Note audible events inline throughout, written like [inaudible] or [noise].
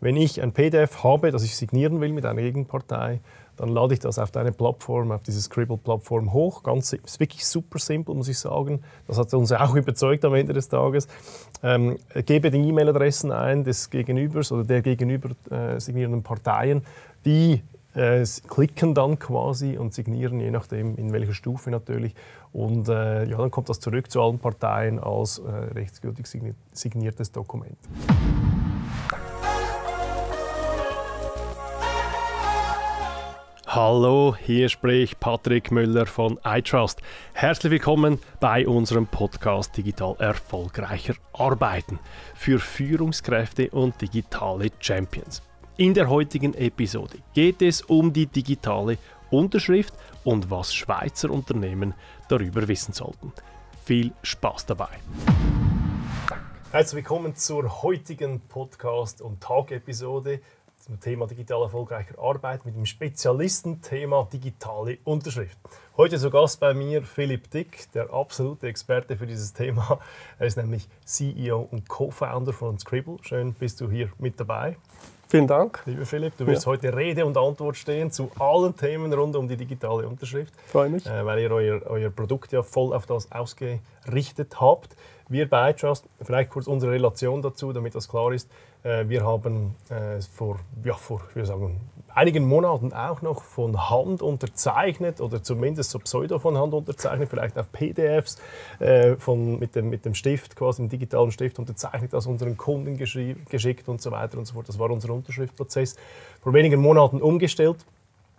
wenn ich ein PDF habe, das ich signieren will mit einer Gegenpartei, dann lade ich das auf deine Plattform, auf diese Scribble-Plattform hoch. Ganz, ist wirklich super simpel, muss ich sagen. Das hat uns auch [laughs] überzeugt am Ende des Tages. Ähm, gebe die E-Mail-Adressen ein des Gegenübers oder der gegenüber äh, signierenden Parteien. Die äh, klicken dann quasi und signieren, je nachdem in welcher Stufe natürlich. Und äh, ja, dann kommt das zurück zu allen Parteien als äh, rechtsgültig signiertes Dokument. Hallo, hier spricht Patrick Müller von iTrust. Herzlich willkommen bei unserem Podcast Digital erfolgreicher Arbeiten für Führungskräfte und digitale Champions. In der heutigen Episode geht es um die digitale Unterschrift und was Schweizer Unternehmen darüber wissen sollten. Viel Spaß dabei! Herzlich willkommen zur heutigen Podcast- und Tag-Episode zum Thema digital erfolgreicher Arbeit mit dem Spezialistenthema digitale Unterschrift. Heute zu Gast bei mir Philipp Dick, der absolute Experte für dieses Thema. Er ist nämlich CEO und Co-Founder von Scribble. Schön, bist du hier mit dabei. Vielen Dank. Lieber Philipp, du wirst ja. heute Rede und Antwort stehen zu allen Themen rund um die digitale Unterschrift. Freue mich. Äh, weil ihr euer, euer Produkt ja voll auf das ausgerichtet habt. Wir bei iTrust, vielleicht kurz unsere Relation dazu, damit das klar ist. Äh, wir haben äh, vor, ja, vor ich sagen, einigen Monaten auch noch von Hand unterzeichnet oder zumindest so pseudo von Hand unterzeichnet, vielleicht auf PDFs äh, von, mit, dem, mit dem Stift, quasi dem digitalen Stift unterzeichnet, das unseren Kunden geschickt und so weiter und so fort. Das war unser Unterschriftprozess. Vor wenigen Monaten umgestellt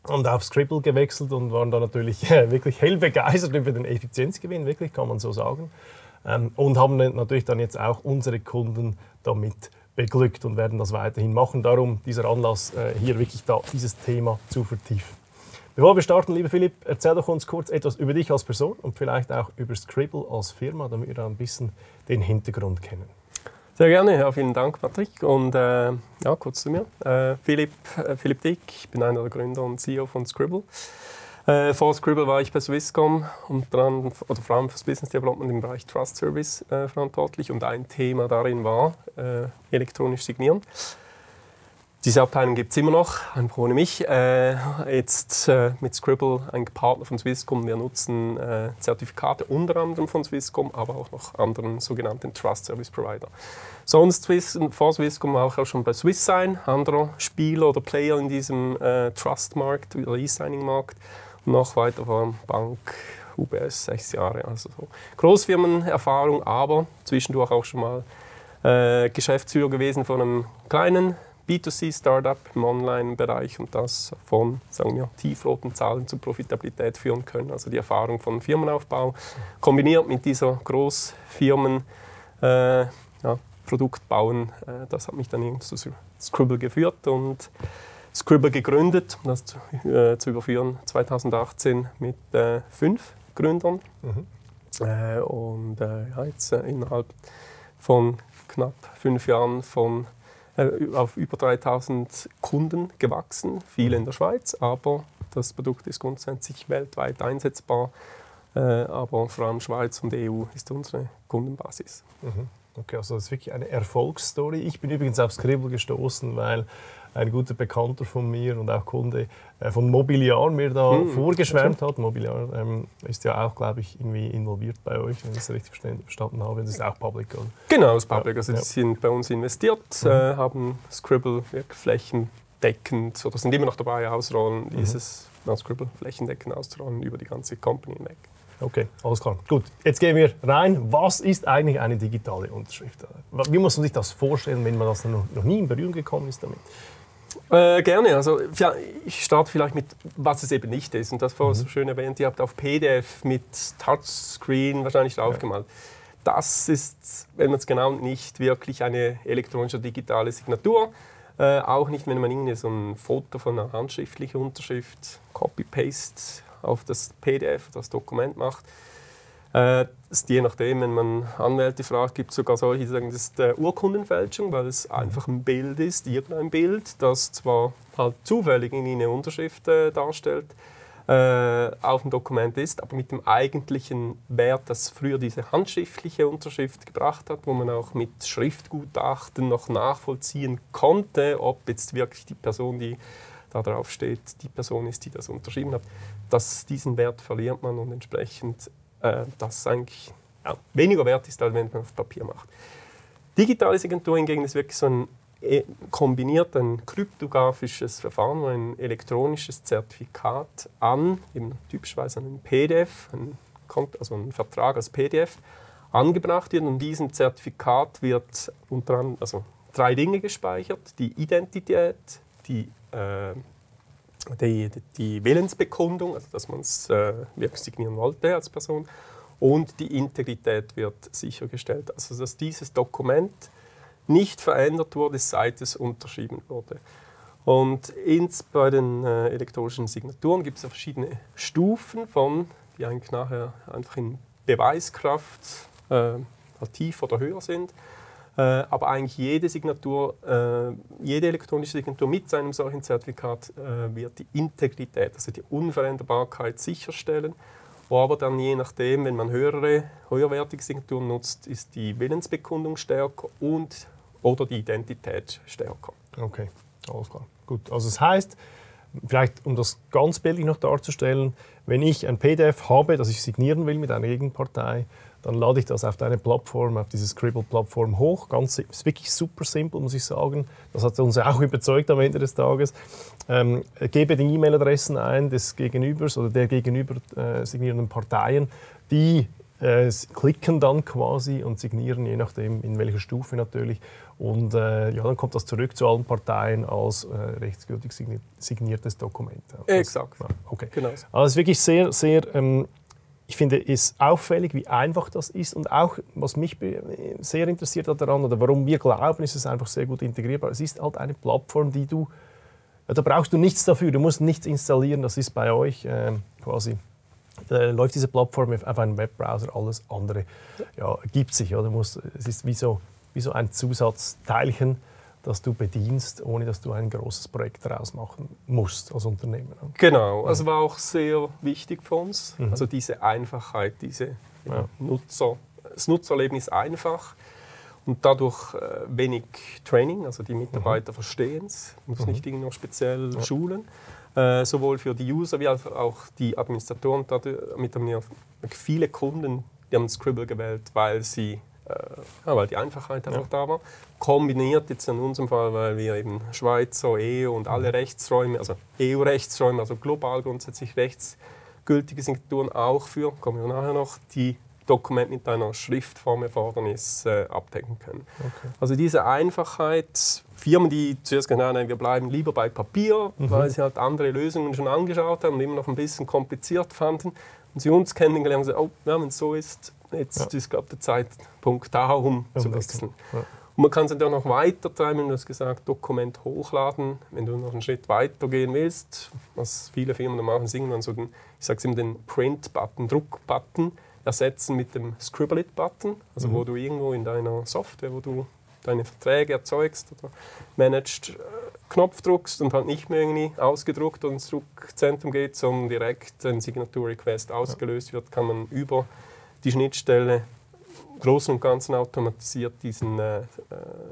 und auf Scribble gewechselt und waren da natürlich äh, wirklich hell begeistert über den Effizienzgewinn, wirklich kann man so sagen. Ähm, und haben natürlich dann jetzt auch unsere Kunden damit beglückt und werden das weiterhin machen. Darum dieser Anlass, äh, hier wirklich da, dieses Thema zu vertiefen. Bevor wir starten, lieber Philipp, erzähl doch uns kurz etwas über dich als Person und vielleicht auch über Scribble als Firma, damit wir da ein bisschen den Hintergrund kennen. Sehr gerne, ja, vielen Dank, Patrick. Und äh, ja, kurz zu mir. Äh, Philipp, äh, Philipp Dick, ich bin einer der Gründer und CEO von Scribble. Äh, vor Scribble war ich bei Swisscom und dran, oder vor allem fürs Business Development im Bereich Trust Service äh, verantwortlich und ein Thema darin war äh, elektronisch signieren. Diese Abteilung gibt es immer noch, einfach ohne mich. Äh, jetzt äh, mit Scribble, ein Partner von Swisscom. Wir nutzen äh, Zertifikate unter anderem von Swisscom, aber auch noch anderen sogenannten Trust Service Provider. Sonst Swiss, vor Swisscom war auch schon bei SwissSign, anderer Spieler oder Player in diesem Trust-Markt oder E-Signing-Markt noch weiter vor Bank, UBS, sechs Jahre. Also so Großfirmenerfahrung, aber zwischendurch auch schon mal äh, Geschäftsführer gewesen von einem kleinen B2C-Startup im Online-Bereich und das von, sagen wir, tiefroten Zahlen zu Profitabilität führen können. Also die Erfahrung von Firmenaufbau kombiniert mit dieser Großfirmen äh, ja, Produkt bauen, äh, das hat mich dann irgendwie zu Scribble geführt und Scribble gegründet, um das zu, äh, zu überführen, 2018 mit äh, fünf Gründern. Mhm. Äh, und äh, ja, jetzt äh, innerhalb von knapp fünf Jahren von, äh, auf über 3000 Kunden gewachsen, viele in der Schweiz, aber das Produkt ist grundsätzlich weltweit einsetzbar. aber vor allem Schweiz und EU ist unsere Kundenbasis. Mhm. Okay, also das ist wirklich eine Erfolgsstory. Ich bin übrigens auf Scribble gestoßen, weil ein guter Bekannter von mir und auch Kunde äh, von Mobiliar mir da mhm. vorgeschwärmt hat. Mobiliar ähm, ist ja auch, glaube ich, irgendwie involviert bei euch, wenn ich das richtig verstanden habe. Das ist auch Public, oder? Genau, das ist Public. Also ja. die sind bei uns investiert, mhm. äh, haben Scribble flächendeckend, oder sind immer noch dabei, ausrollen, mhm. dieses Scribble flächendeckend auszurollen über die ganze Company hinweg. Okay, alles klar. Gut, jetzt gehen wir rein. Was ist eigentlich eine digitale Unterschrift? Wie muss man sich das vorstellen, wenn man das noch, noch nie in Berührung gekommen ist damit? Äh, gerne. Also, ja, ich starte vielleicht mit, was es eben nicht ist. Und das war mhm. so schön erwähnt, ihr habt auf PDF mit Touchscreen wahrscheinlich draufgemalt. Ja. Das ist, wenn man es genau nicht wirklich eine elektronische digitale Signatur. Äh, auch nicht, wenn man irgendwie so ein Foto von einer handschriftlichen Unterschrift, Copy-Paste auf das PDF, das Dokument macht. Äh, je nachdem, wenn man Anwälte fragt, gibt es sogar solche, die sagen, das ist äh, Urkundenfälschung, weil es einfach ein Bild ist, irgendein Bild, das zwar halt zufällig in eine Unterschrift äh, darstellt, äh, auf dem Dokument ist, aber mit dem eigentlichen Wert, das früher diese handschriftliche Unterschrift gebracht hat, wo man auch mit Schriftgutachten noch nachvollziehen konnte, ob jetzt wirklich die Person, die da drauf steht, die Person ist, die das unterschrieben hat. Dass diesen Wert verliert man und entsprechend äh, das eigentlich ja, weniger wert ist, als wenn man auf Papier macht. Digitale Signatur hingegen ist wirklich so ein äh, kombiniert ein kryptografisches Verfahren, wo ein elektronisches Zertifikat an, eben typischerweise ein PDF, ein, also ein Vertrag als PDF, angebracht wird. Und diesem Zertifikat wird unter anderem also drei Dinge gespeichert: die Identität, die, äh, die, die, Willensbekundung, also dass man es äh, wirklich signieren wollte als Person, und die Integrität wird sichergestellt. Also dass dieses Dokument nicht verändert wurde, seit es unterschrieben wurde. Und ins, bei den äh, elektronischen Signaturen gibt es ja verschiedene Stufen von, die eigentlich nachher einfach in Beweiskraft äh, halt tief oder höher sind. Äh, aber eigentlich jede Signatur, äh, jede elektronische Signatur mit seinem solchen Zertifikat äh, wird die Integrität, also die Unveränderbarkeit sicherstellen. Aber dann je nachdem, wenn man höhere, höherwertige Signaturen nutzt, ist die Willensbekundung stärker und oder die Identität stärker. Okay, alles klar. Gut, also das heißt, vielleicht um das ganz bildlich noch darzustellen, wenn ich ein PDF habe, das ich signieren will mit einer Gegenpartei, dann lade ich das auf deine Plattform, auf diese Scribble-Plattform hoch. Ganz, ist wirklich super simpel, muss ich sagen. Das hat uns auch [laughs] überzeugt am Ende des Tages. Ähm, gebe die E-Mail-Adressen ein des Gegenübers oder der gegenüber äh, signierenden Parteien. Die äh, klicken dann quasi und signieren, je nachdem in welcher Stufe natürlich. Und äh, ja, dann kommt das zurück zu allen Parteien als äh, rechtsgültig signiertes Dokument. Das, Exakt. Ja, okay. Genau. Also es ist wirklich sehr, sehr, ähm, ich finde es auffällig, wie einfach das ist und auch, was mich sehr interessiert hat daran oder warum wir glauben, ist es einfach sehr gut integrierbar. Es ist halt eine Plattform, die du, da brauchst du nichts dafür, du musst nichts installieren, das ist bei euch äh, quasi äh, läuft diese Plattform auf einem Webbrowser, alles andere ja, gibt sich. Oder? Muss, es ist wie so, wie so ein Zusatzteilchen, das du bedienst, ohne dass du ein großes Projekt daraus machen musst als Unternehmen. Genau, also war auch sehr wichtig für uns. Mhm. Also diese Einfachheit, diese ja. Nutzer, das Nutzerlebnis einfach und dadurch äh, wenig Training, also die Mitarbeiter mhm. verstehen es, muss mhm. nicht irgendwie noch speziell ja. schulen. Äh, sowohl für die User wie auch die Administratoren. Damit haben wir viele Kunden, die haben Scribble gewählt, weil sie ja, weil die Einfachheit einfach ja. da war. Kombiniert jetzt in unserem Fall, weil wir eben Schweizer, EU und alle mhm. Rechtsräume, also EU-Rechtsräume, also global grundsätzlich rechtsgültige Signaturen auch für, kommen wir nachher noch, die Dokument mit einer Schriftformerfordernis äh, abdecken können. Okay. Also diese Einfachheit, Firmen, die zuerst gesagt haben, wir bleiben lieber bei Papier, mhm. weil sie halt andere Lösungen schon angeschaut haben und immer noch ein bisschen kompliziert fanden. Und sie uns kennengelernt und gesagt, oh, ja, wenn es so ist, jetzt ja. ist glaube der Zeitpunkt da, um ja, zu wechseln. Ja. Und man kann es dann auch noch weiter treiben, du hast gesagt, Dokument hochladen. Wenn du noch einen Schritt weiter gehen willst, was viele Firmen machen, singen dann so den, ich sage immer, den Print-Button, Druck-Button ersetzen mit dem Scribble-It-Button, also mhm. wo du irgendwo in deiner Software, wo du deine Verträge erzeugst oder managst, äh, Knopf druckst und halt nicht mehr irgendwie ausgedruckt und ins Druckzentrum geht, sondern direkt ein Signatur-Request ausgelöst wird, kann man über die Schnittstelle Großen und Ganzen automatisiert diesen äh, äh,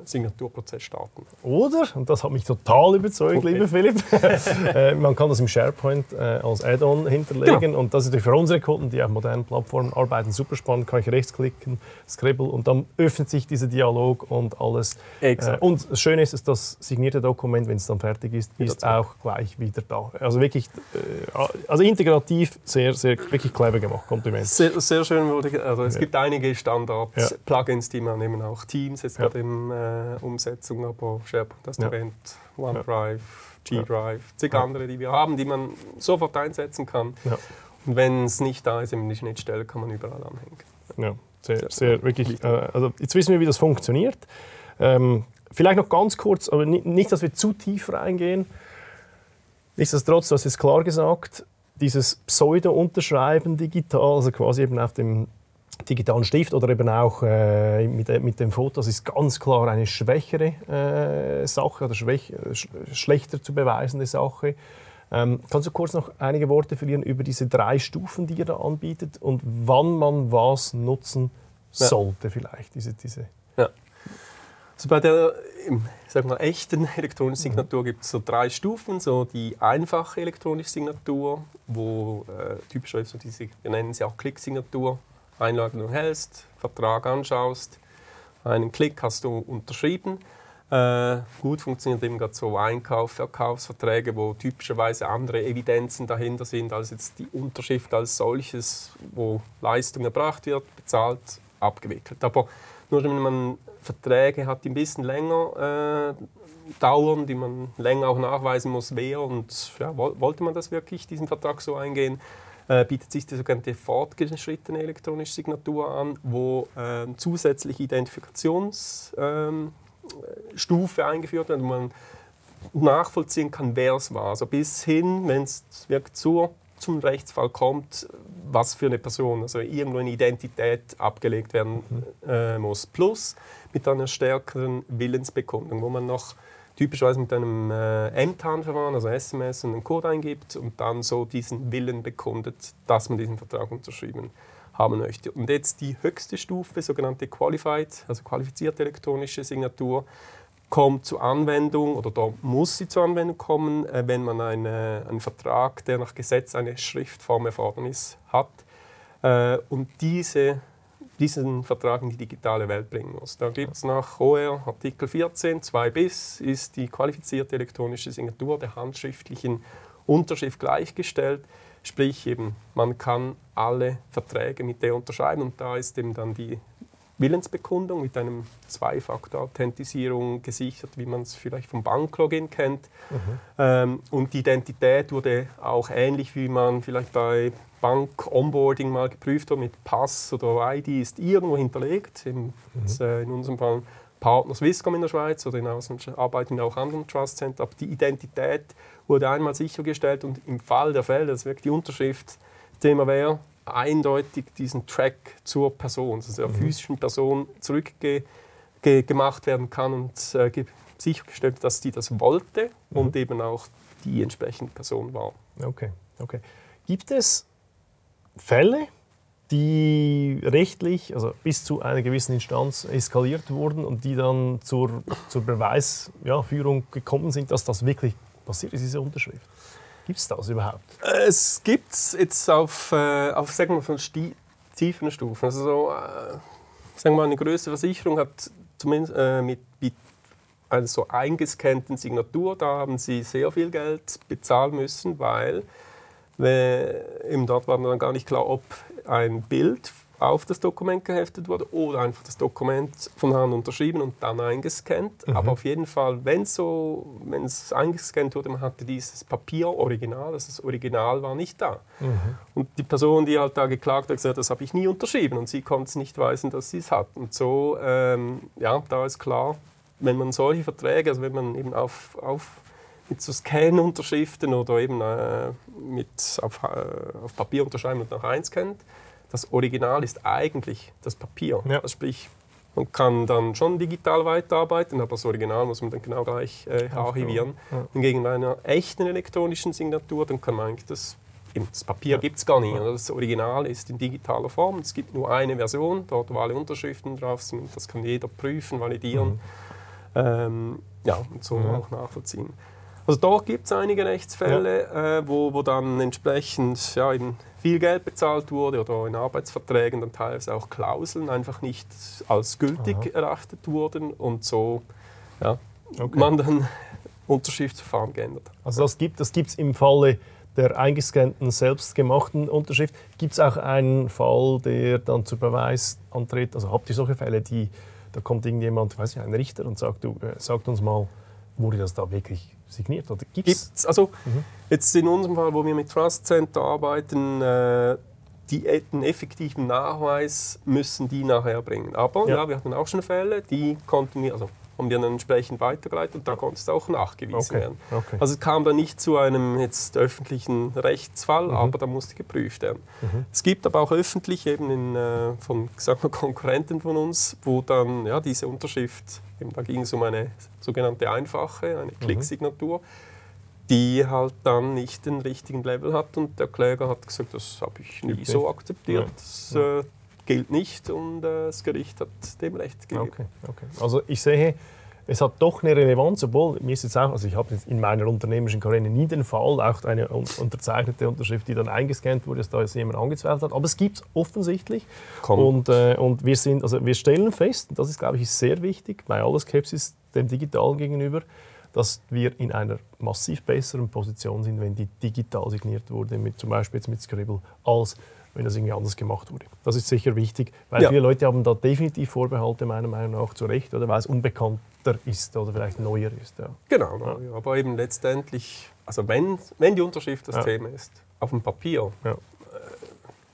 Signaturprozess starten. Oder, und das hat mich total überzeugt, okay. lieber Philipp, [laughs] äh, man kann das im SharePoint äh, als Add-on hinterlegen genau. und das ist natürlich für unsere Kunden, die auf modernen Plattformen arbeiten, super spannend, kann ich rechtsklicken, Scribble und dann öffnet sich dieser Dialog und alles. Exakt. Äh, und das Schöne ist, dass das signierte Dokument, wenn es dann fertig ist, ist auch gleich wieder da. Also wirklich, äh, also integrativ sehr, sehr, wirklich clever gemacht, Kompliment. Sehr, sehr schön, also es ja. gibt einige Standards Standard-Plugins, die man eben auch Teams jetzt gerade in äh, Umsetzung, aber SharePoint, das ja. erwähnt, OneDrive, G-Drive, zig andere, die wir haben, die man sofort einsetzen kann. Und wenn es nicht da ist, eben die Schnittstelle kann man überall anhängen. Ja, sehr, sehr, sehr wirklich. Äh, also jetzt wissen wir, wie das funktioniert. Ähm, vielleicht noch ganz kurz, aber nicht, dass wir zu tief reingehen. Nichtsdestotrotz, du hast es klar gesagt, dieses Pseudo-Unterschreiben digital, also quasi eben auf dem digitalen Stift oder eben auch äh, mit, mit dem Foto, das ist ganz klar eine schwächere äh, Sache oder schwäch, sch schlechter zu beweisende Sache. Ähm, kannst du kurz noch einige Worte verlieren über diese drei Stufen, die ihr da anbietet und wann man was nutzen sollte, ja. vielleicht? Diese, diese ja. Also bei der sag mal, echten elektronischen Signatur gibt es so drei Stufen. So die einfache elektronische Signatur, wo äh, typischerweise so diese, wir nennen sie auch Klicksignatur, Einladung hältst, Vertrag anschaust, einen Klick hast du unterschrieben. Äh, gut funktioniert eben gerade so Einkauf, Verkaufsverträge, wo typischerweise andere Evidenzen dahinter sind als jetzt die Unterschrift als solches, wo Leistung erbracht wird, bezahlt, abgewickelt. Aber nur wenn man Verträge hat, die ein bisschen länger äh, dauern, die man länger auch nachweisen muss, wer und ja, wollte man das wirklich, diesen Vertrag so eingehen, äh, bietet sich die sogenannte fortgeschrittene elektronische Signatur an, wo äh, zusätzliche Identifikationsstufe ähm, eingeführt wird, wo man nachvollziehen kann, wer es war. Also bis hin, wenn es wirklich zur, zum Rechtsfall kommt, was für eine Person, also irgendwo eine Identität abgelegt werden mhm. äh, muss. Plus mit einer stärkeren Willensbekundung, wo man noch typischerweise mit einem äh, M-TAN-Verfahren, also SMS, und einen Code eingibt und dann so diesen Willen bekundet, dass man diesen Vertrag unterschrieben haben möchte. Und jetzt die höchste Stufe, sogenannte Qualified, also qualifizierte elektronische Signatur, kommt zur Anwendung oder da muss sie zur Anwendung kommen, äh, wenn man eine, einen Vertrag, der nach Gesetz eine Schriftformerfordernis hat. Äh, und diese diesen Vertrag in die digitale Welt bringen muss. Da gibt es nach OR Artikel 14 2 bis ist die qualifizierte elektronische Signatur der handschriftlichen Unterschrift gleichgestellt. Sprich eben, man kann alle Verträge mit der unterschreiben und da ist eben dann die Willensbekundung mit einem Zwei-Faktor-Authentisierung gesichert, wie man es vielleicht vom Banklogin kennt. Mhm. Ähm, und die Identität wurde auch ähnlich, wie man vielleicht bei Bank-Onboarding mal geprüft hat, mit Pass oder ID ist irgendwo hinterlegt. In, mhm. äh, in unserem Fall Partner Swisscom in der Schweiz oder in Ausland arbeiten auch anderen Trust Center. Aber die Identität wurde einmal sichergestellt und im Fall der Fälle, das wirklich die Unterschrift, Thema wäre, eindeutig diesen Track zur Person, also der mhm. physischen Person zurückgemacht werden kann und äh, sichergestellt, dass die das wollte mhm. und eben auch die entsprechende Person war. Okay, okay. Gibt es Fälle, die rechtlich, also bis zu einer gewissen Instanz eskaliert wurden und die dann zur, zur Beweisführung ja, gekommen sind, dass das wirklich passiert ist, diese Unterschrift? Gibt es das überhaupt? Es gibt es jetzt auf, äh, auf sagen wir, von tiefen Stufen. Also so, äh, sagen wir eine größere Versicherung hat zumindest äh, mit, mit einer so eingescannten Signatur, da haben sie sehr viel Geld bezahlen müssen, weil eben dort war dann gar nicht klar, ob ein Bild auf das Dokument geheftet wurde oder einfach das Dokument von Hand unterschrieben und dann eingescannt. Mhm. Aber auf jeden Fall, wenn so, wenn es eingescannt wurde, man hatte dieses Papier Original, also das Original war nicht da. Mhm. Und die Person, die halt da geklagt hat, gesagt, das habe ich nie unterschrieben und sie konnte es nicht weisen, dass sie es hat. Und so, ähm, ja, da ist klar, wenn man solche Verträge, also wenn man eben auf, auf mit so Scan-Unterschriften oder eben äh, mit auf, äh, auf Papier unterschreiben und nach einscannt, das Original ist eigentlich das Papier. Ja. Also sprich, man kann dann schon digital weiterarbeiten, aber das Original muss man dann genau gleich äh, archivieren. Ja. Und gegen einer echten elektronischen Signatur, dann kann man eigentlich das, das Papier ja. gibt es gar nicht. Ja. Das Original ist in digitaler Form. Es gibt nur eine Version, dort wo alle Unterschriften drauf sind. Das kann jeder prüfen, validieren. Mhm. Ähm, ja, und so mhm. auch nachvollziehen. Also dort gibt es einige Rechtsfälle, ja. äh, wo, wo dann entsprechend ja, in viel Geld bezahlt wurde oder in Arbeitsverträgen dann teilweise auch Klauseln einfach nicht als gültig Aha. erachtet wurden und so ja, okay. man dann [laughs] Unterschriftsverfahren geändert hat. Also das gibt es das im Falle der eingescannten, selbstgemachten Unterschrift. Gibt es auch einen Fall, der dann zu Beweis antritt? Also habt ihr solche Fälle, die, da kommt irgendjemand, weiß ich, ein Richter und sagt, du, äh, sagt uns mal, wurde das da wirklich signiert? Oder gibt's? gibt's? Also mhm. jetzt in unserem Fall, wo wir mit Trust Center arbeiten, äh, die, den effektiven Nachweis müssen die nachher bringen. Aber ja. ja. wir hatten auch schon Fälle, die konnten wir, also haben wir dann entsprechend weitergeleitet und da konnte es auch nachgewiesen okay. werden. Okay. Also es kam da nicht zu einem jetzt öffentlichen Rechtsfall, mhm. aber da musste geprüft werden. Mhm. Es gibt aber auch öffentlich eben in, äh, von sagen wir, Konkurrenten von uns, wo dann ja, diese Unterschrift, eben, da ging es um eine sogenannte einfache, eine mhm. Klicksignatur, die halt dann nicht den richtigen Level hat und der Kläger hat gesagt, das habe ich nie so akzeptiert, das äh, gilt nicht und äh, das Gericht hat dem Recht gegeben. Okay, okay. Also ich sehe, es hat doch eine Relevanz, obwohl mir ist jetzt auch, also ich habe in meiner unternehmerischen Karriere nie den Fall, auch eine unterzeichnete Unterschrift, die dann eingescannt wurde, dass da jetzt jemand angezweifelt hat. Aber es gibt es offensichtlich. Und, äh, und wir, sind, also wir stellen fest, und das ist, glaube ich, sehr wichtig, bei aller Skepsis dem Digitalen gegenüber, dass wir in einer massiv besseren Position sind, wenn die digital signiert wurde, mit, zum Beispiel jetzt mit Scribble, als wenn das irgendwie anders gemacht wurde. Das ist sicher wichtig, weil ja. viele Leute haben da definitiv Vorbehalte, meiner Meinung nach, zu Recht, oder weil es unbekannter ist oder vielleicht neuer ist. Ja. Genau, ja. aber eben letztendlich, also wenn, wenn die Unterschrift das Thema ist, auf dem Papier,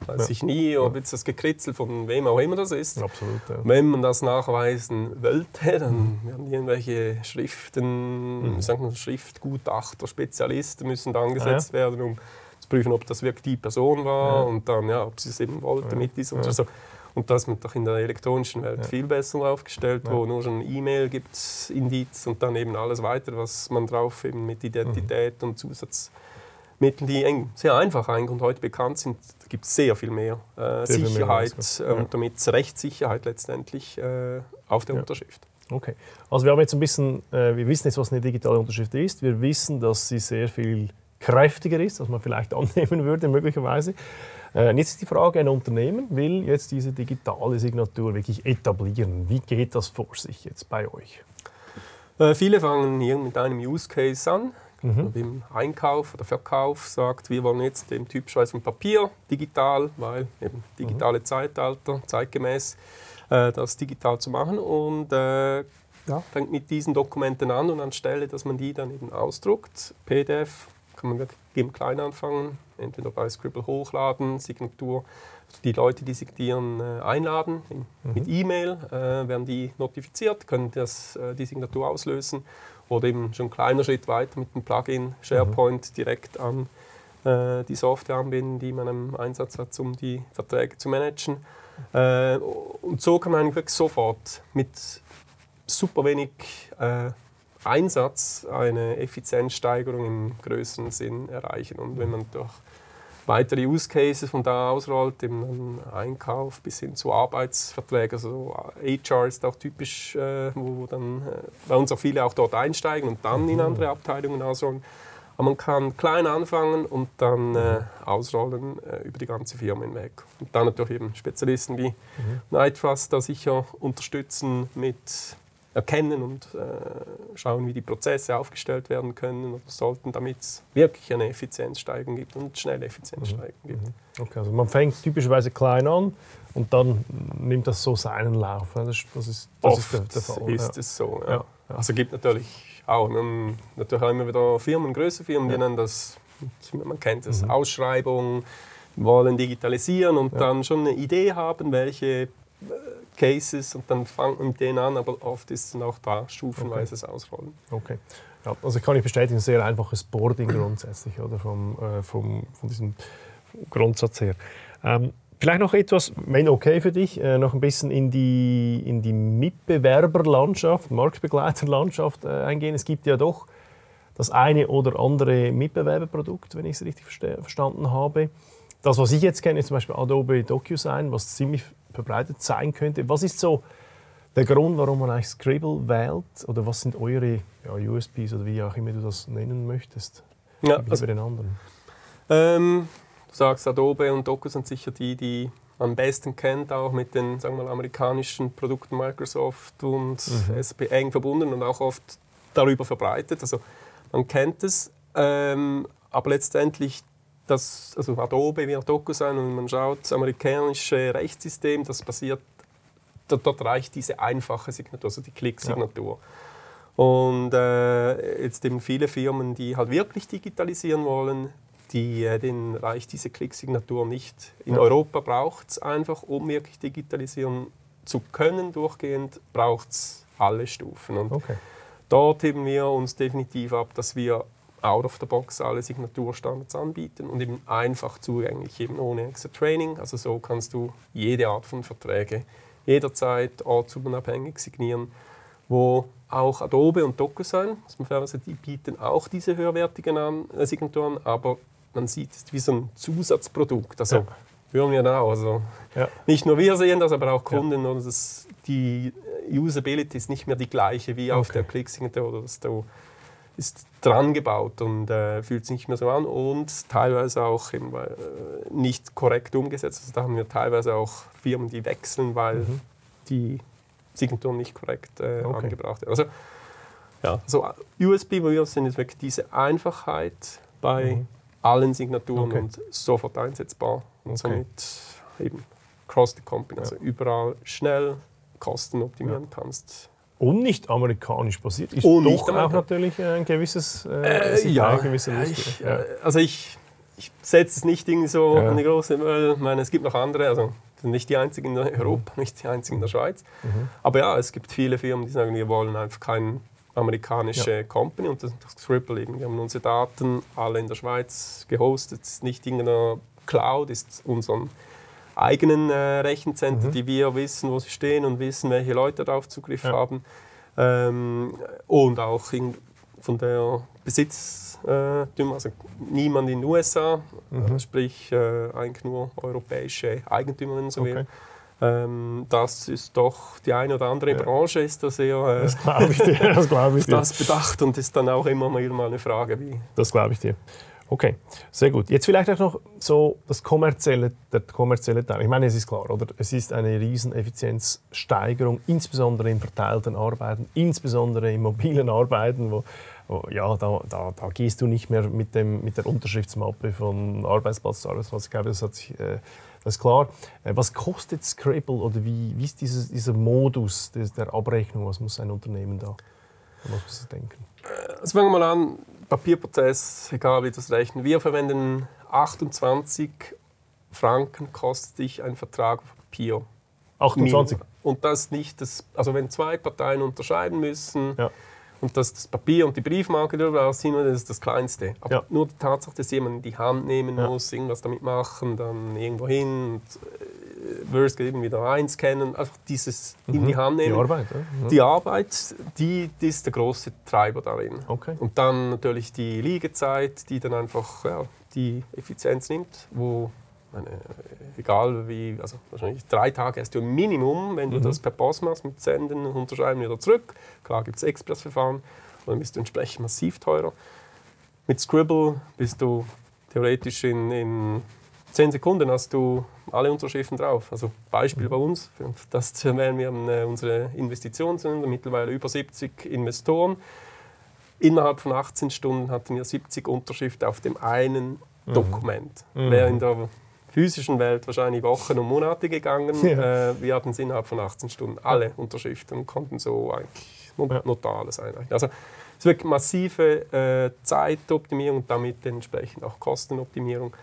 weiß ich nie, ob jetzt das Gekritzel von wem auch immer das ist. Absolut, Wenn man das nachweisen wollte, dann werden irgendwelche Schriften, mhm. sagen wir Schriftgutachter, Spezialisten müssen da angesetzt werden, um zu prüfen, ob das wirklich die Person war ja. und dann, ja, ob sie es eben wollte ja. mit diesem. Ja. Also, und da ist man doch in der elektronischen Welt viel besser aufgestellt, wo nur schon E-Mail gibt, Indiz und dann eben alles weitere, was man drauf eben mit Identität mhm. und Zusatzmitteln, die sehr einfach eigentlich und heute bekannt sind, da gibt es sehr viel mehr äh, sehr Sicherheit viel mehr, äh, und damit Rechtssicherheit letztendlich äh, auf der Unterschrift. Okay, also wir haben jetzt ein bisschen, äh, wir wissen jetzt, was eine digitale Unterschrift ist. Wir wissen, dass sie sehr viel kräftiger ist, als man vielleicht [laughs] annehmen würde, möglicherweise. Äh, jetzt ist die Frage, ein Unternehmen will jetzt diese digitale Signatur wirklich etablieren. Wie geht das vor sich jetzt bei euch? Äh, viele fangen hier mit einem Use Case an. Mhm. Im Einkauf oder Verkauf sagt, wir wollen jetzt dem typischerweise Papier digital, weil eben digitale mhm. Zeitalter, zeitgemäß, äh, das digital zu machen und äh, ja, fängt mit diesen Dokumenten an und anstelle, dass man die dann eben ausdruckt, PDF kann man im Kleinen anfangen, entweder bei Scribble hochladen, Signatur, die Leute, die signieren, äh, einladen in, mhm. mit E-Mail, äh, werden die notifiziert, können das, äh, die Signatur auslösen oder eben schon ein kleiner Schritt weiter mit dem Plugin SharePoint mhm. direkt an äh, die Software anbinden, die man im Einsatz hat, um die Verträge zu managen. Äh, und so kann man wirklich sofort mit super wenig äh, Einsatz eine Effizienzsteigerung im größeren Sinn erreichen. Und wenn man durch weitere Use Cases von da ausrollt, eben Einkauf bis hin zu Arbeitsverträgen, also HR ist auch typisch, äh, wo dann äh, bei uns auch viele auch dort einsteigen und dann in mhm. andere Abteilungen ausrollen. Aber man kann klein anfangen und dann äh, ausrollen äh, über die ganze Firma hinweg. Und dann natürlich eben Spezialisten wie mhm. Night Trust da sicher unterstützen mit erkennen und äh, schauen, wie die Prozesse aufgestellt werden können oder sollten, damit es wirklich eine Effizienzsteigerung gibt und schnelle Effizienzsteigerung mhm. gibt. Mhm. Okay, also man fängt typischerweise klein an und dann nimmt das so seinen Lauf. Das, das ist, das Oft ist der, der Fall. ist ja. es so. Ja. Ja. Also gibt natürlich auch um, natürlich auch immer wieder Firmen, größere Firmen, die nennen das, man kennt das, mhm. Ausschreibungen, wollen digitalisieren und dann schon eine Idee haben, welche Cases und dann fangen wir mit denen an, aber oft ist es dann auch da stufenweises okay. Ausrollen. Okay. Ja, also kann ich bestätigen, sehr einfaches Boarding grundsätzlich, oder vom, äh, vom, von diesem Grundsatz her. Ähm, vielleicht noch etwas, wenn okay für dich, äh, noch ein bisschen in die, in die Mitbewerberlandschaft, Marktbegleiterlandschaft äh, eingehen. Es gibt ja doch das eine oder andere Mitbewerberprodukt, wenn ich es richtig verstanden habe. Das, was ich jetzt kenne, ist zum Beispiel Adobe DocuSign, was ziemlich verbreitet sein könnte. Was ist so der Grund, warum man eigentlich Scribble wählt? Oder was sind eure ja, USPs oder wie auch immer du das nennen möchtest? Ja, also, den anderen. Ähm, du sagst, Adobe und Docu sind sicher die, die man am besten kennt, auch mit den sagen wir, amerikanischen Produkten Microsoft und mhm. SP eng verbunden und auch oft darüber verbreitet. Also man kennt es, ähm, aber letztendlich das, also Adobe wird Doku sein und man schaut, das amerikanische Rechtssystem, das basiert, dort, dort reicht diese einfache Signatur, also die Klicksignatur. Ja. Und äh, jetzt eben viele Firmen, die halt wirklich digitalisieren wollen, die, äh, denen reicht diese Klicksignatur nicht. In ja. Europa braucht es einfach, um wirklich digitalisieren zu können, durchgehend, braucht es alle Stufen. Und okay. dort heben wir uns definitiv ab, dass wir out of the box alle Signaturstandards anbieten und eben einfach zugänglich, eben ohne extra Training. Also so kannst du jede Art von Verträge jederzeit ortsunabhängig signieren wo auch Adobe und DocuSign, muss man fairerweise, die bieten auch diese höherwertigen an, äh, Signaturen, aber man sieht es wie so ein Zusatzprodukt. Also Ja. hören wir da. Also Ja. nicht nur wir sehen das, aber auch Kunden. Und das, die Usability ist nicht mehr die gleiche wie auf Okay. der Click-Signatur oder das da ist dran gebaut und äh, fühlt sich nicht mehr so an und teilweise auch eben, äh, nicht korrekt umgesetzt. Also da haben wir teilweise auch Firmen, die wechseln, weil die Signatur nicht korrekt äh, Okay. angebracht wird. Also ja, so USB, wo wir sind, ist wirklich diese Einfachheit bei Mhm. allen Signaturen Okay. und sofort einsetzbar und Okay. somit eben cross the company, also überall schnell Kosten optimieren kannst. Und nicht amerikanisch basiert. Ist Und doch auch natürlich ein gewisses. Äh, sicher ja, ja, Risk, ich, ja. äh, also ich, ich setze es nicht irgendwie so Ja. an die große Müll. Ich meine, es gibt noch andere, also sind nicht die einzigen in Europa, nicht die einzigen in der Schweiz. Mhm. Aber ja, es gibt viele Firmen, die sagen, wir wollen einfach keine amerikanische Company und das das Scribble eben. Wir haben unsere Daten alle in der Schweiz gehostet. Ist nicht irgendeiner Cloud, es ist unseren eigenen äh, Rechenzentren, Mhm. die wir wissen, wo sie stehen und wissen, welche Leute darauf Zugriff Ja. haben. Ähm, und auch in, von der Besitztümer, also niemand in den USA, Mhm. äh, sprich äh, eigentlich nur europäische Eigentümer, wenn man so Okay. will. Ähm, das ist doch, die eine oder andere Ja. Branche ist da sehr äh, Das. Das [laughs] das bedacht und ist dann auch immer mal eine Frage, wie Das glaube ich dir. Okay, sehr gut. Jetzt vielleicht auch noch so das kommerzielle, der kommerzielle Teil. Ich meine, es ist klar, oder? Es ist eine riesen Effizienzsteigerung, insbesondere in verteilten Arbeiten, insbesondere in mobilen Arbeiten, wo, wo ja, da, da, da gehst du nicht mehr mit, dem, mit der Unterschriftsmappe von Arbeitsplatz zu Arbeitsplatz. Ich glaube, das, hat sich, äh, das ist klar. Äh, was kostet Scribble oder wie, wie ist dieses, dieser Modus der Abrechnung? Was muss ein Unternehmen da? Was muss denken? Also fangen wir mal an, Papierprozess, egal wie das rechnen. Wir verwenden 28 Franken kostet dich ein Vertrag auf Papier. 28. Minimum. Und das nicht das, also wenn zwei Parteien unterscheiden müssen Ja. und das, das Papier und die Briefmarke darüber aussehen, das ist das Kleinste. Aber Ja. nur die Tatsache, dass jemand in die Hand nehmen Ja. muss, irgendwas damit machen, dann irgendwo hin, und, äh, Worst eben wieder einscannen, einfach dieses in die Hand Mhm. Die nehmen. Arbeit, ja? Ja. Die Arbeit, die, die ist der große Treiber darin. Okay. Und dann natürlich die Liegezeit, die dann einfach ja, die Effizienz nimmt, wo meine, egal wie, also wahrscheinlich drei Tage hast du ein Minimum, wenn du Mhm. das per Post machst mit Senden Unterschreiben wieder zurück. Klar gibt es Expressverfahren, dann bist du entsprechend massiv teurer. Mit Scribble bist du theoretisch in, in 10 Sekunden hast du alle Unterschriften drauf. Also Beispiel bei uns, das [laughs] erwähnen, wir haben äh, unsere Investitionen, sind mittlerweile über 70 Investoren. Innerhalb von 18 Stunden hatten wir 70 Unterschriften auf dem einen Dokument. Mhm. Wäre in der physischen Welt wahrscheinlich Wochen und Monate gegangen. [laughs] Ja. Äh, wir hatten es innerhalb von 18 Stunden alle Unterschriften und konnten so eigentlich notar alles einreichen. Also es ist wirklich massive äh, Zeitoptimierung und damit entsprechend auch Kostenoptimierung.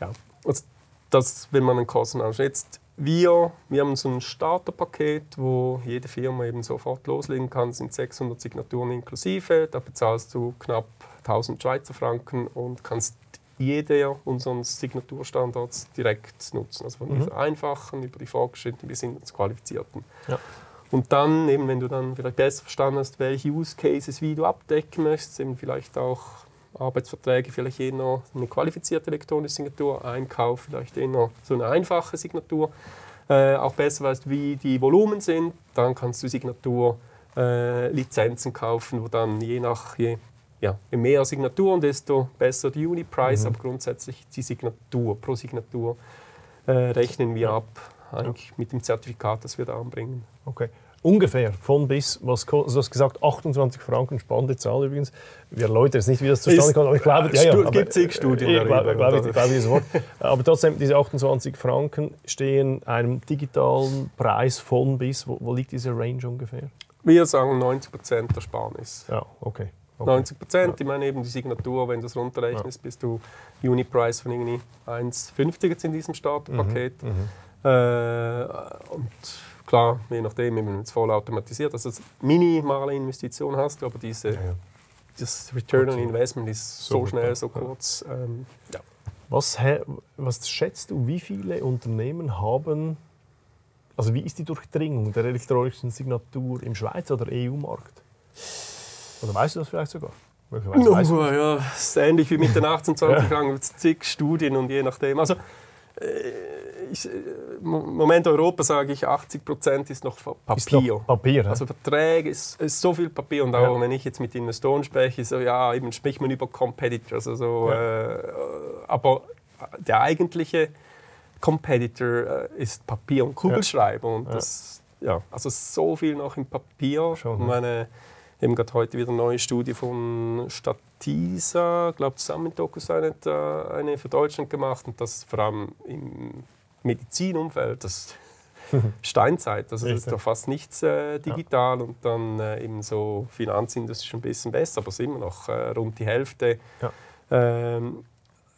Ja, also das will man an Kosten anschauen. Jetzt wir, wir haben so ein Starterpaket, wo jede Firma eben sofort loslegen kann, sind 600 Signaturen inklusive. Da bezahlst du knapp 1000 Schweizer Franken und kannst jeder unserer Signaturstandards direkt nutzen. Also von dieser einfachen über die fortgeschrittenen bis hin zu qualifizierten. Ja. Und dann, eben, wenn du dann vielleicht besser verstanden hast, welche Use Cases wie du abdecken möchtest, eben vielleicht auch Arbeitsverträge, vielleicht eher noch eine qualifizierte elektronische Signatur, Einkauf, vielleicht eher noch so eine einfache Signatur, äh, auch besser weißt, wie die Volumen sind, dann kannst du Signatur äh, Lizenzen kaufen, wo dann je nach je, ja, je mehr Signaturen, desto besser die Unit-Price, aber grundsätzlich die Signatur, pro Signatur äh, rechnen wir ab, eigentlich mit dem Zertifikat, das wir da anbringen. Okay. Ungefähr von bis, was ko- also du hast gesagt, 28 Franken, spannende Zahl übrigens. Wir erläutern jetzt nicht, wie das zustande kommt, aber ich glaube, ja, ja, aber- gibt's zig Studien Ich darüber, glaube, glaube, ich, glaube dieses Wort. Aber trotzdem, diese 28 Franken stehen einem digitalen Preis von bis, wo, wo liegt diese Range ungefähr? Wir sagen 90% der Sparnis. Ja, okay. okay. 90 Prozent, ich meine eben die Signatur, wenn du es runterrechnest, bist du Unit-Price von irgendwie 1,50 jetzt in diesem Starterpaket. Äh, und klar, je nachdem, wenn man es voll automatisiert, also minimale Investition hast, aber diese, Ja, ja. das Return on. Investment ist so, So schnell, so kurz. Ähm, ja. Was, was schätzt du, wie viele Unternehmen haben Also wie ist die Durchdringung der elektronischen Signatur im Schweizer oder EU-Markt? Oder weißt du das vielleicht sogar? No, ja, es ist ähnlich wie mit den 1820 ja. es zig Studien und je nachdem. Also, ich, äh, Im Moment Europa sage ich, 80 Prozent ist noch Papier. Ist noch Papier also Verträge ist, ist, so viel Papier und auch ja. wenn ich jetzt mit Investoren spreche, so ja, eben spricht man über Competitors. Also, ja. äh, aber der eigentliche Competitor äh, ist Papier und Kugelschreiber und das, ja, also so viel noch im Papier. Schon, meine, eben gerade heute wieder eine neue Studie von Statisa, glaube zusammen mit DocuSign hat äh, eine für Deutschland gemacht und das vor allem im Medizinumfeld, das [laughs] Steinzeit, also das ist doch fast nichts äh, digital ja. und dann äh, eben so Finanzindustrie ein bisschen besser, aber es ist immer noch äh, rund die Hälfte. Ja. Ähm,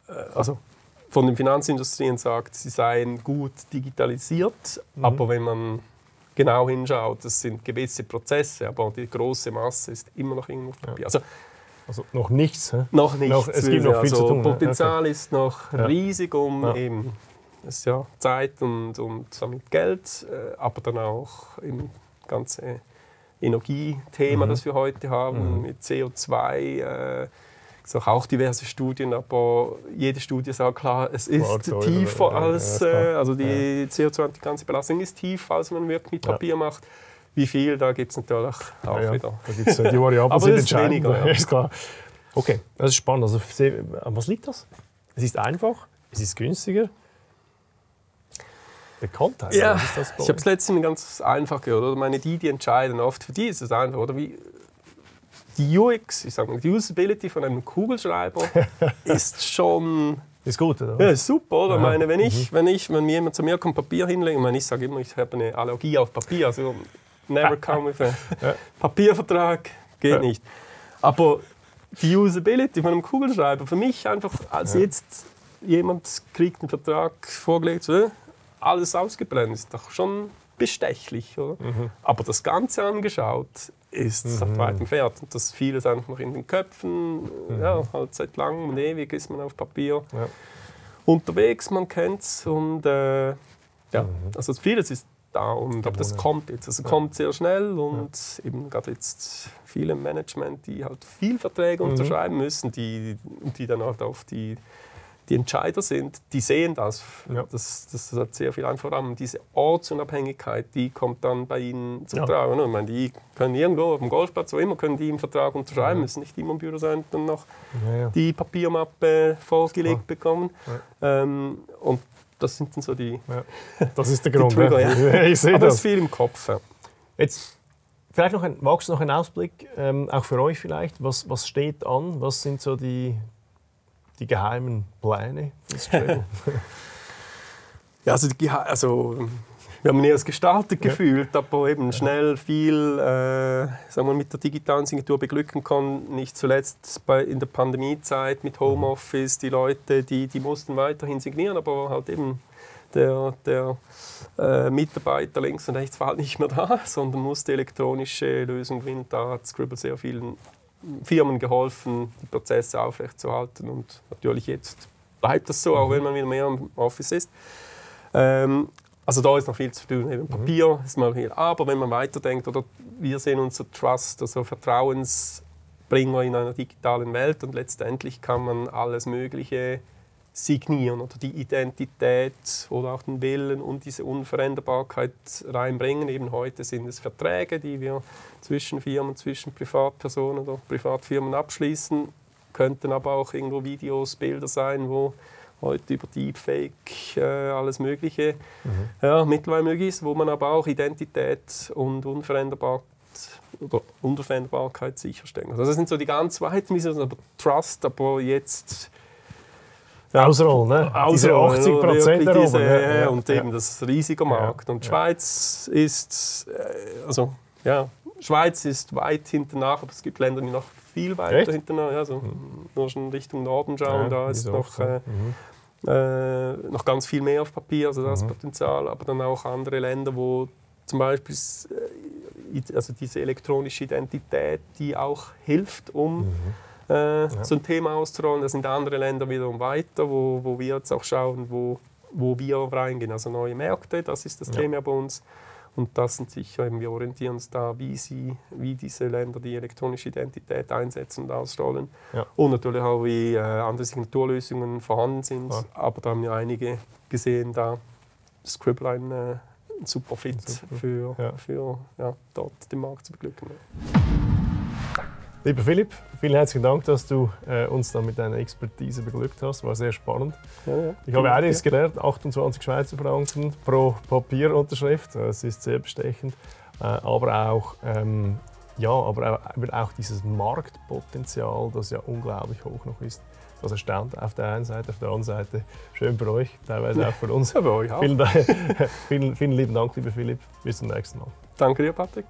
äh, also von den Finanzindustrien sagt, sie seien gut digitalisiert, mhm. aber wenn man genau hinschaut, das sind gewisse Prozesse, aber die große Masse ist immer noch irgendwo Papier. Also, also noch nichts? He? Noch nichts. Noch, es gibt noch viel also zu tun. Potenzial okay. ist noch ja. riesig, um ja. eben ist ja Zeit und, und damit Geld, äh, aber dann auch im ganze Energiethema, mhm. das wir heute haben, mhm. mit CO2. Äh, es gibt auch diverse Studien, aber jede Studie sagt klar, es ist War tiefer als, äh, also die ja. CO2 und die ganze Belastung ist tiefer, als man wirklich mit Papier ja. macht. Wie viel, da gibt es natürlich auch ja, wieder. Da gibt es äh, die Variablen aber sind entscheidend. Weniger, ja. [laughs] ist klar. Okay, das ist spannend. Also, an was liegt das? Es ist einfach, es ist günstiger. Bekanntheit, ja, ich habe es letztens ganz einfach gehört. Oder? Meine, die, die entscheiden oft, für die ist es einfach. Oder wie, die UX, ich sage mal, die Usability von einem Kugelschreiber [laughs] ist schon. Ist gut, oder? Ja, ist super, oder? Ich meine, wenn, ich, mhm. wenn, ich, wenn mir jemand zu mir kommt, Papier hinlegt, ich, meine, ich sage immer, ich habe eine Allergie auf Papier. Also, never come with a [laughs] ja. Papiervertrag, geht ja. nicht. Aber die Usability von einem Kugelschreiber, für mich einfach, als ja. jetzt jemand kriegt einen Vertrag vorgelegt, so, alles ausgebrennt, ist doch schon bestechlich. Oder? Mhm. Aber das Ganze angeschaut, ist mhm. seit weitem Pferd. Und das vieles einfach noch in den Köpfen. Mhm. Ja, halt seit langem und ewig ist man auf Papier ja. unterwegs, man kennt es. Und äh, ja, mhm. also vieles ist da. Und, aber das kommt jetzt. Also ja. kommt sehr schnell und ja. eben gerade jetzt viele im Management, die halt viel Verträge mhm. unterschreiben müssen, die, die dann halt auf die die Entscheider sind, die sehen das. Ja. Das, das hat sehr viel Einfluss. Diese Ortsunabhängigkeit, die kommt dann bei ihnen zum ja. Tragen. Ich meine, die können irgendwo auf dem Golfplatz, wo immer, können die im Vertrag unterschreiben, ja. müssen nicht immer im Büro sein, dann noch ja, die Papiermappe vorgelegt bekommen. Ähm, und das sind dann so die. Das ist der [laughs] Grund. Trigger, [laughs] ja. ich sehe Aber das. ist viel im Kopf. Jetzt vielleicht noch ein, magst du noch einen Ausblick, ähm, auch für euch vielleicht? Was, was steht an? Was sind so die, die geheimen Pläne fürs Trail? [laughs] ja, also, die, also wir haben nie erst gestartet ja. gefühlt, aber eben schnell viel äh, sagen wir, mit der digitalen Signatur beglücken kann. Nicht zuletzt bei, in der Pandemiezeit mit Homeoffice, die Leute, die, die mussten weiterhin signieren, aber halt eben der, der äh, Mitarbeiter links und rechts war halt nicht mehr da, [laughs] sondern musste elektronische Lösungen finden. Da hat Scribble sehr vielen Firmen geholfen, die Prozesse aufrechtzuerhalten. Und natürlich jetzt bleibt das so, auch mhm. wenn man wieder mehr im Office ist. Ähm, also da ist noch viel zu tun. Eben mhm. Papier ist mal hier. Aber wenn man weiterdenkt, oder wir sehen unser Trust, also Vertrauensbringer in einer digitalen Welt und letztendlich kann man alles Mögliche signieren oder die Identität oder auch den Willen und diese Unveränderbarkeit reinbringen. Eben heute sind es Verträge, die wir zwischen Firmen, zwischen Privatpersonen oder Privatfirmen abschließen, könnten aber auch irgendwo Videos, Bilder sein, wo heute über Deepfake äh, alles Mögliche mhm. ja, mittlerweile möglich ist, wo man aber auch Identität und Unveränderbarkeit oder Unveränderbarkeit sicherstellen. Also das sind so die ganz weiten Visionen, aber Trust, aber jetzt Ausrollen, ne? Ausrollen, diese 80 Prozent diese, oben, ja, Und eben ja. das riesige Markt. Und Schweiz ist, äh, also ja, Schweiz ist weit hinten nach, aber es gibt Länder, die noch viel weiter Echt? hinten nach, also mhm. nur schon Richtung Norden schauen, da ist noch, äh, mhm. äh, noch ganz viel mehr auf Papier, also das mhm. Potenzial, aber dann auch andere Länder, wo zum Beispiel äh, also diese elektronische Identität, die auch hilft, um mhm äh, ja. so ein Thema auszurollen. Da sind andere Länder wiederum weiter, wo, wo wir jetzt auch schauen, wo wo wir reingehen, also neue Märkte, das ist das Ja. Thema bei uns. Und das sind sicher, eben, wir orientieren uns da, wie, sie, wie diese Länder die elektronische Identität einsetzen und ausrollen. Ja. Und natürlich auch, wie äh, andere Signaturlösungen vorhanden sind. Klar. Aber da haben wir einige gesehen, da Scribble ein, äh, super Fit Super. für, Ja. für ja, dort den Markt zu beglücken. Lieber Philipp, vielen herzlichen Dank, dass du äh, uns da mit deiner Expertise beglückt hast. War sehr spannend. Ja, ja. Ich habe einiges gelernt, 28 Schweizer Franken pro Papierunterschrift, das ist sehr bestechend. Äh, aber auch, ähm, ja, aber auch, auch dieses Marktpotenzial, das ja unglaublich hoch noch ist. Das erstaunt auf der einen Seite, auf der anderen Seite schön für euch, teilweise auch für uns. [laughs] Ja, bei euch auch. Vielen, [laughs] vielen, vielen lieben Dank, lieber Philipp. Bis zum nächsten Mal. Danke dir, Patrick.